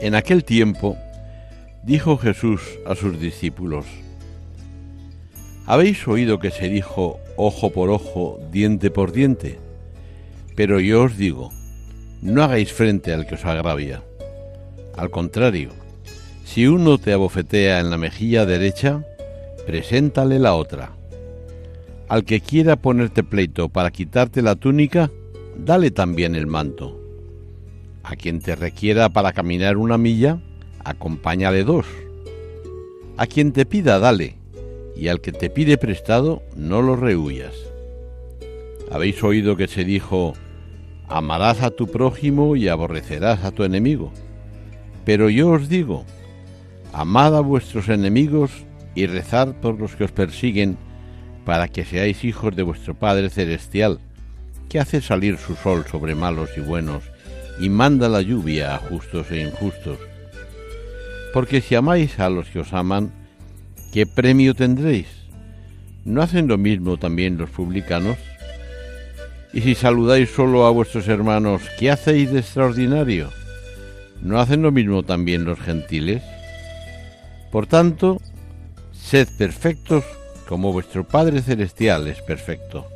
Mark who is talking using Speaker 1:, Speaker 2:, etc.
Speaker 1: En aquel tiempo dijo Jesús a sus discípulos, Habéis oído que se dijo ojo por ojo, diente por diente, pero yo os digo, no hagáis frente al que os agravia. Al contrario, si uno te abofetea en la mejilla derecha, preséntale la otra. Al que quiera ponerte pleito para quitarte la túnica, dale también el manto. A quien te requiera para caminar una milla, acompáñale dos. A quien te pida, dale, y al que te pide prestado, no lo rehuyas. Habéis oído que se dijo, amarás a tu prójimo y aborrecerás a tu enemigo. Pero yo os digo, amad a vuestros enemigos y rezad por los que os persiguen, para que seáis hijos de vuestro Padre Celestial, que hace salir su sol sobre malos y buenos, y manda la lluvia a justos e injustos. Porque si amáis a los que os aman, ¿qué premio tendréis? ¿No hacen lo mismo también los publicanos? Y si saludáis solo a vuestros hermanos, ¿qué hacéis de extraordinario? ¿No hacen lo mismo también los gentiles? Por tanto, sed perfectos como vuestro Padre Celestial es perfecto.